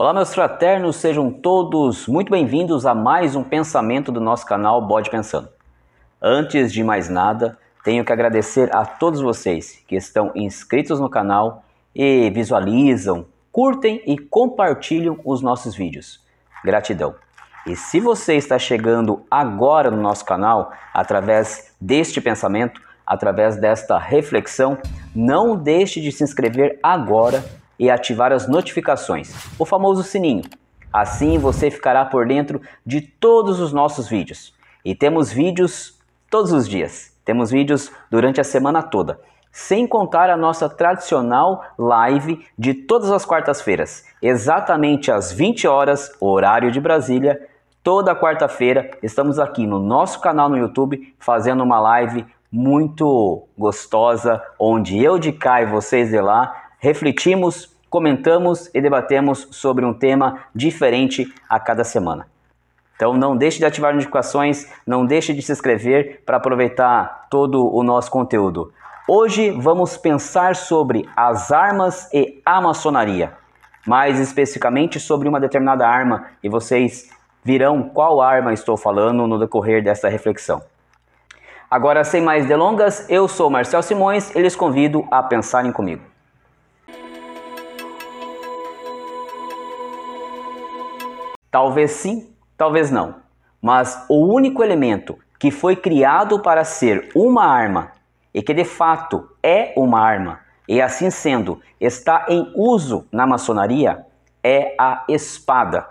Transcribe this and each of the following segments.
Olá, meus fraternos, sejam todos muito bem-vindos a mais um pensamento do nosso canal Bode Pensando. Antes de mais nada, tenho que agradecer a todos vocês que estão inscritos no canal e visualizam, curtem e compartilham os nossos vídeos. Gratidão! E se você está chegando agora no nosso canal através deste pensamento, através desta reflexão, não deixe de se inscrever agora e ativar as notificações, o famoso sininho. Assim você ficará por dentro de todos os nossos vídeos. E temos vídeos todos os dias. Temos vídeos durante a semana toda. Sem contar a nossa tradicional live de todas as quartas-feiras, exatamente às 20 horas, horário de Brasília. Toda quarta-feira estamos aqui no nosso canal no YouTube fazendo uma live muito gostosa, onde eu de cá e vocês de lá refletimos, comentamos e debatemos sobre um tema diferente a cada semana. Então não deixe de ativar notificações, não deixe de se inscrever para aproveitar todo o nosso conteúdo. Hoje vamos pensar sobre as armas e a maçonaria, mais especificamente sobre uma determinada arma, e vocês virão qual arma estou falando no decorrer dessa reflexão. Agora, sem mais delongas, eu sou Marcel Simões e lhes convido a pensarem comigo. Talvez sim, talvez não. Mas o único elemento que foi criado para ser uma arma e que de fato é uma arma, e assim sendo, está em uso na maçonaria, é a espada.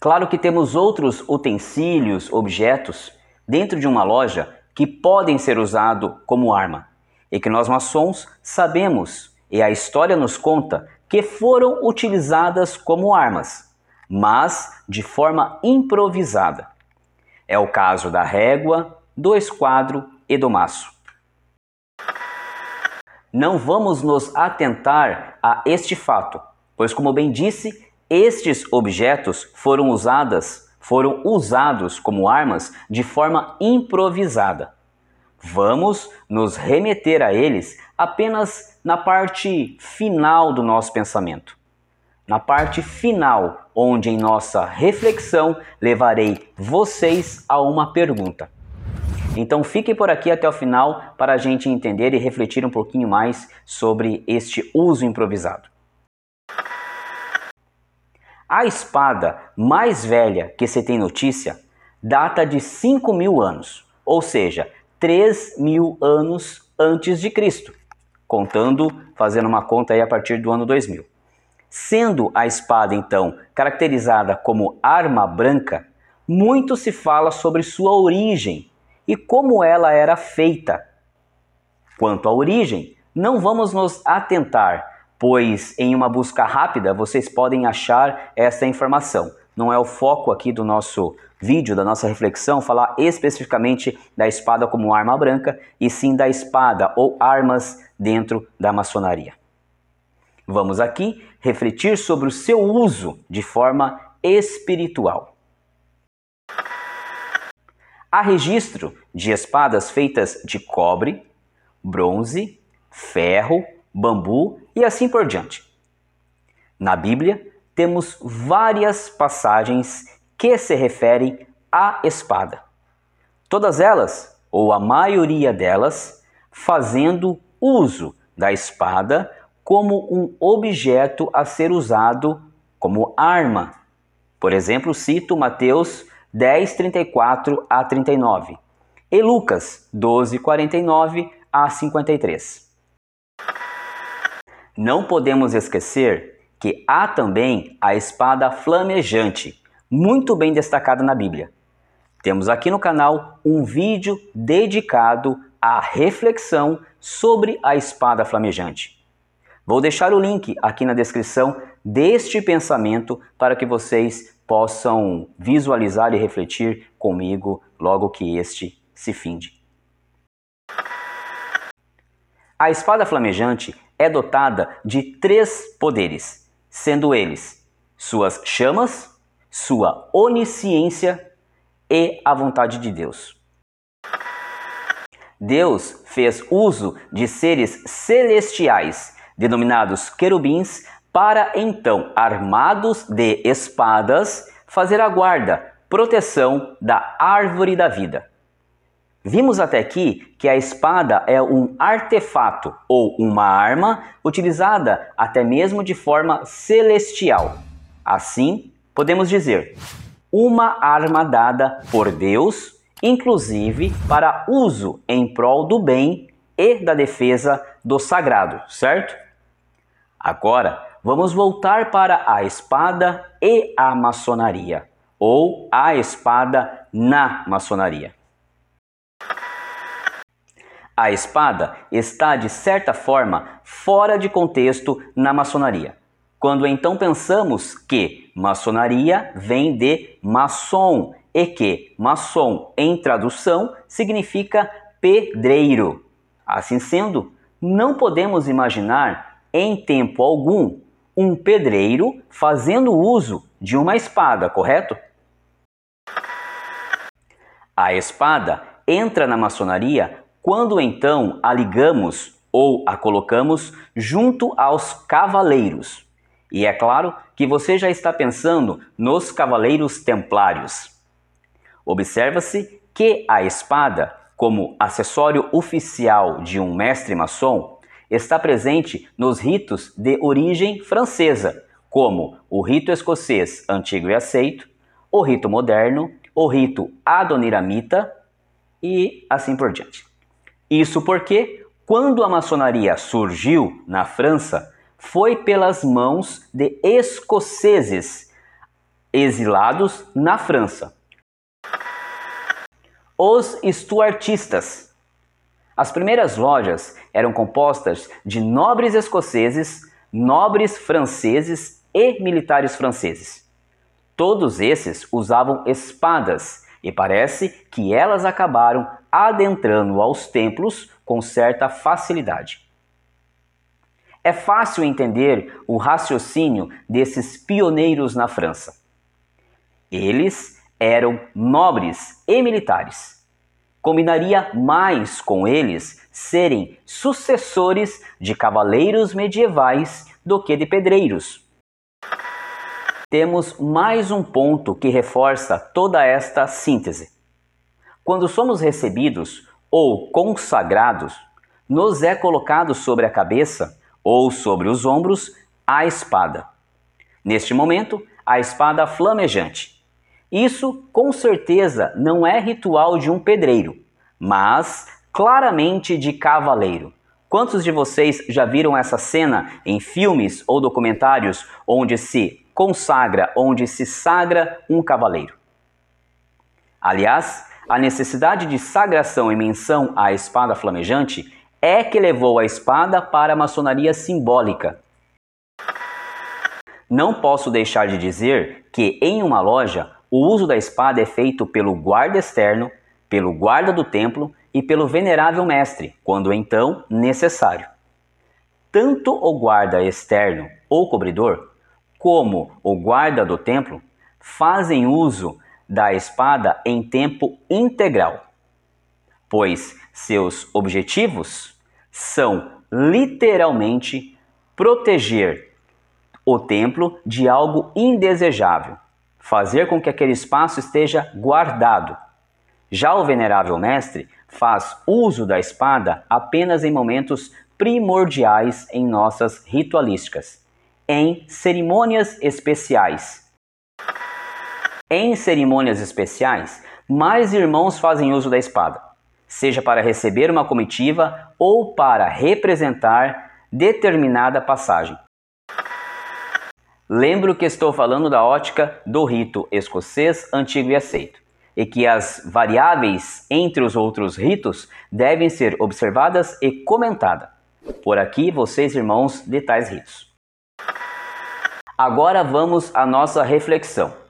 Claro que temos outros utensílios, objetos, dentro de uma loja que podem ser usados como arma e que nós maçons sabemos, e a história nos conta que foram utilizadas como armas, mas de forma improvisada. É o caso da régua, do esquadro e do maço. Não vamos nos atentar a este fato, pois como bem disse, estes objetos foram usadas, foram usados como armas de forma improvisada. Vamos nos remeter a eles apenas na parte final do nosso pensamento. Na parte final, onde em nossa reflexão levarei vocês a uma pergunta. Então fiquem por aqui até o final para a gente entender e refletir um pouquinho mais sobre este uso improvisado. A espada mais velha que se tem notícia data de 5 mil anos, ou seja, 3 mil anos antes de Cristo, contando, fazendo uma conta aí a partir do ano 2000. Sendo a espada então caracterizada como arma branca, muito se fala sobre sua origem e como ela era feita. Quanto à origem, não vamos nos atentar, pois em uma busca rápida vocês podem achar essa informação. Não é o foco aqui do nosso vídeo, da nossa reflexão, falar especificamente da espada como arma branca e sim da espada ou armas dentro da maçonaria. Vamos aqui refletir sobre o seu uso de forma espiritual. Há registro de espadas feitas de cobre, bronze, ferro, bambu e assim por diante. Na Bíblia, temos várias passagens que se referem à espada. Todas elas, ou a maioria delas, fazendo uso da espada como um objeto a ser usado como arma. Por exemplo, cito Mateus 10, 34 a 39 e Lucas 12, 49 a 53. Não podemos esquecer que há também a espada flamejante, muito bem destacada na Bíblia. Temos aqui no canal um vídeo dedicado à reflexão sobre a espada flamejante. Vou deixar o link aqui na descrição deste pensamento para que vocês possam visualizar e refletir comigo logo que este se finde. A espada flamejante é dotada de três poderes, sendo eles suas chamas, sua onisciência e a vontade de Deus. Deus fez uso de seres celestiais, denominados querubins, para então, armados de espadas, fazer a guarda, proteção da árvore da vida. Vimos até aqui que a espada é um artefato ou uma arma utilizada até mesmo de forma celestial. Assim, podemos dizer, uma arma dada por Deus, inclusive para uso em prol do bem e da defesa do sagrado, certo? Agora, vamos voltar para a espada e a maçonaria, ou a espada na maçonaria. A espada está, de certa forma, fora de contexto na maçonaria. Quando então pensamos que maçonaria vem de maçom e que maçom, em tradução, significa pedreiro. Assim sendo, não podemos imaginar em tempo algum um pedreiro fazendo uso de uma espada, correto? A espada entra na maçonaria quando então a ligamos ou a colocamos junto aos cavaleiros. E é claro que você já está pensando nos cavaleiros templários. Observa-se que a espada, como acessório oficial de um mestre maçom, está presente nos ritos de origem francesa, como o rito escocês antigo e aceito, o rito moderno, o rito adoniramita e assim por diante. Isso porque, quando a maçonaria surgiu na França, foi pelas mãos de escoceses exilados na França. Os Stuartistas. As primeiras lojas eram compostas de nobres escoceses, nobres franceses e militares franceses. Todos esses usavam espadas e parece que elas acabaram adentrando aos templos com certa facilidade. É fácil entender o raciocínio desses pioneiros na França. Eles eram nobres e militares. Combinaria mais com eles serem sucessores de cavaleiros medievais do que de pedreiros. Temos mais um ponto que reforça toda esta síntese. Quando somos recebidos ou consagrados, nos é colocado sobre a cabeça ou sobre os ombros a espada. Neste momento, a espada flamejante. Isso com certeza não é ritual de um pedreiro, mas claramente de cavaleiro. Quantos de vocês já viram essa cena em filmes ou documentários onde se consagra, onde se sagra um cavaleiro? Aliás, a necessidade de sagração e menção à espada flamejante é que levou a espada para a maçonaria simbólica. Não posso deixar de dizer que em uma loja o uso da espada é feito pelo guarda externo, pelo guarda do templo e pelo venerável mestre, quando então necessário. Tanto o guarda externo ou cobridor, como o guarda do templo fazem uso da espada em tempo integral, pois seus objetivos são literalmente proteger o templo de algo indesejável, fazer com que aquele espaço esteja guardado. Já o venerável mestre faz uso da espada apenas em momentos primordiais em nossas ritualísticas, em cerimônias especiais em cerimônias especiais, mais irmãos fazem uso da espada, seja para receber uma comitiva ou para representar determinada passagem. Lembro que estou falando da ótica do rito escocês antigo e aceito, e que as variáveis entre os outros ritos devem ser observadas e comentadas. Por aqui, vocês, irmãos de tais ritos. Agora vamos à nossa reflexão.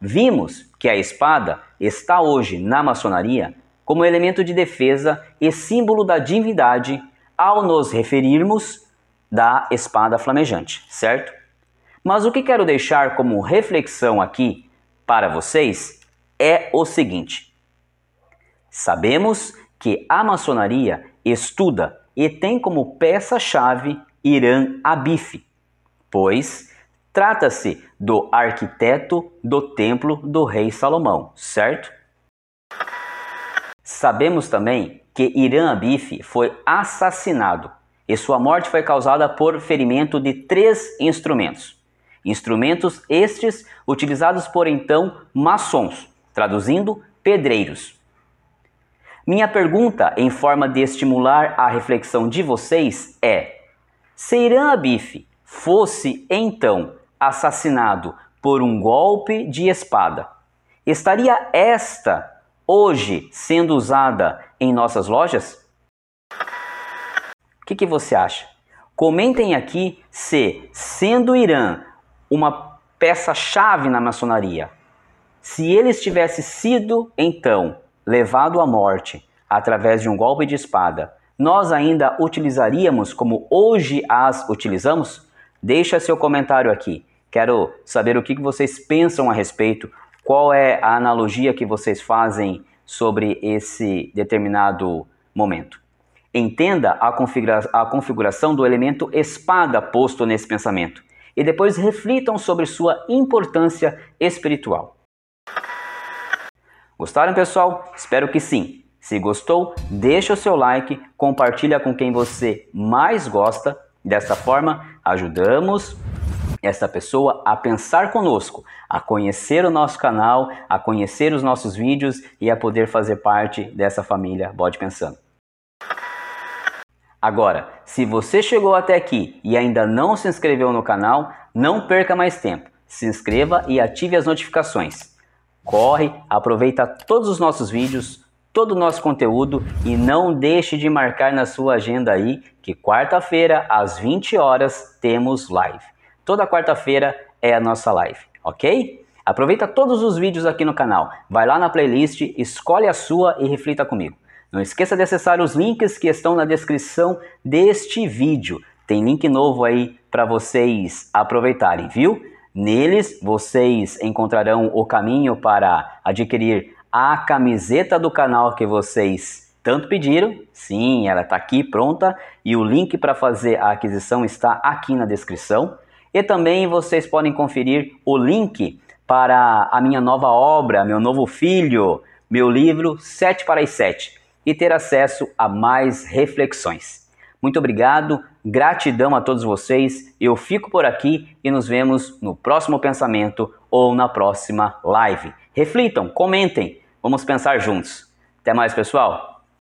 Vimos que a espada está hoje na maçonaria como elemento de defesa e símbolo da divindade ao nos referirmos da espada flamejante, certo? Mas o que quero deixar como reflexão aqui para vocês é o seguinte: sabemos que a maçonaria estuda e tem como peça-chave Irã Abif, pois trata-se do arquiteto do templo do rei Salomão, certo? Sabemos também que Irã Abif foi assassinado e sua morte foi causada por ferimento de três instrumentos. Instrumentos estes utilizados por então maçons, traduzindo pedreiros. Minha pergunta, em forma de estimular a reflexão de vocês, é: se Irã Abif fosse então assassinado por um golpe de espada, estaria esta hoje sendo usada em nossas lojas? O que, que você acha? Comentem aqui se, sendo Irã uma peça-chave na maçonaria, se ele tivesse sido então levado à morte através de um golpe de espada, nós ainda utilizaríamos como hoje as utilizamos? Deixa seu comentário aqui. Quero saber o que vocês pensam a respeito, qual é a analogia que vocês fazem sobre esse determinado momento. Entenda a, configura a configuração do elemento espada posto nesse pensamento e depois reflitam sobre sua importância espiritual. Gostaram, pessoal? Espero que sim. Se gostou, deixa o seu like, compartilha com quem você mais gosta. Dessa forma, ajudamos essa pessoa a pensar conosco, a conhecer o nosso canal, a conhecer os nossos vídeos e a poder fazer parte dessa família Bode Pensando. Agora, se você chegou até aqui e ainda não se inscreveu no canal, não perca mais tempo. Se inscreva e ative as notificações. Corre, aproveita todos os nossos vídeos, todo o nosso conteúdo e não deixe de marcar na sua agenda aí que quarta-feira às 20 horas temos live. Toda quarta-feira é a nossa live, ok? Aproveita todos os vídeos aqui no canal, vai lá na playlist, escolhe a sua e reflita comigo. Não esqueça de acessar os links que estão na descrição deste vídeo. Tem link novo aí para vocês aproveitarem, viu? Neles vocês encontrarão o caminho para adquirir a camiseta do canal que vocês tanto pediram. Sim, ela está aqui pronta e o link para fazer a aquisição está aqui na descrição. E também vocês podem conferir o link para a minha nova obra, meu novo filho, meu livro 7 para as 7 e ter acesso a mais reflexões. Muito obrigado, gratidão a todos vocês. Eu fico por aqui e nos vemos no próximo pensamento ou na próxima live. Reflitam, comentem, vamos pensar juntos. Até mais, pessoal!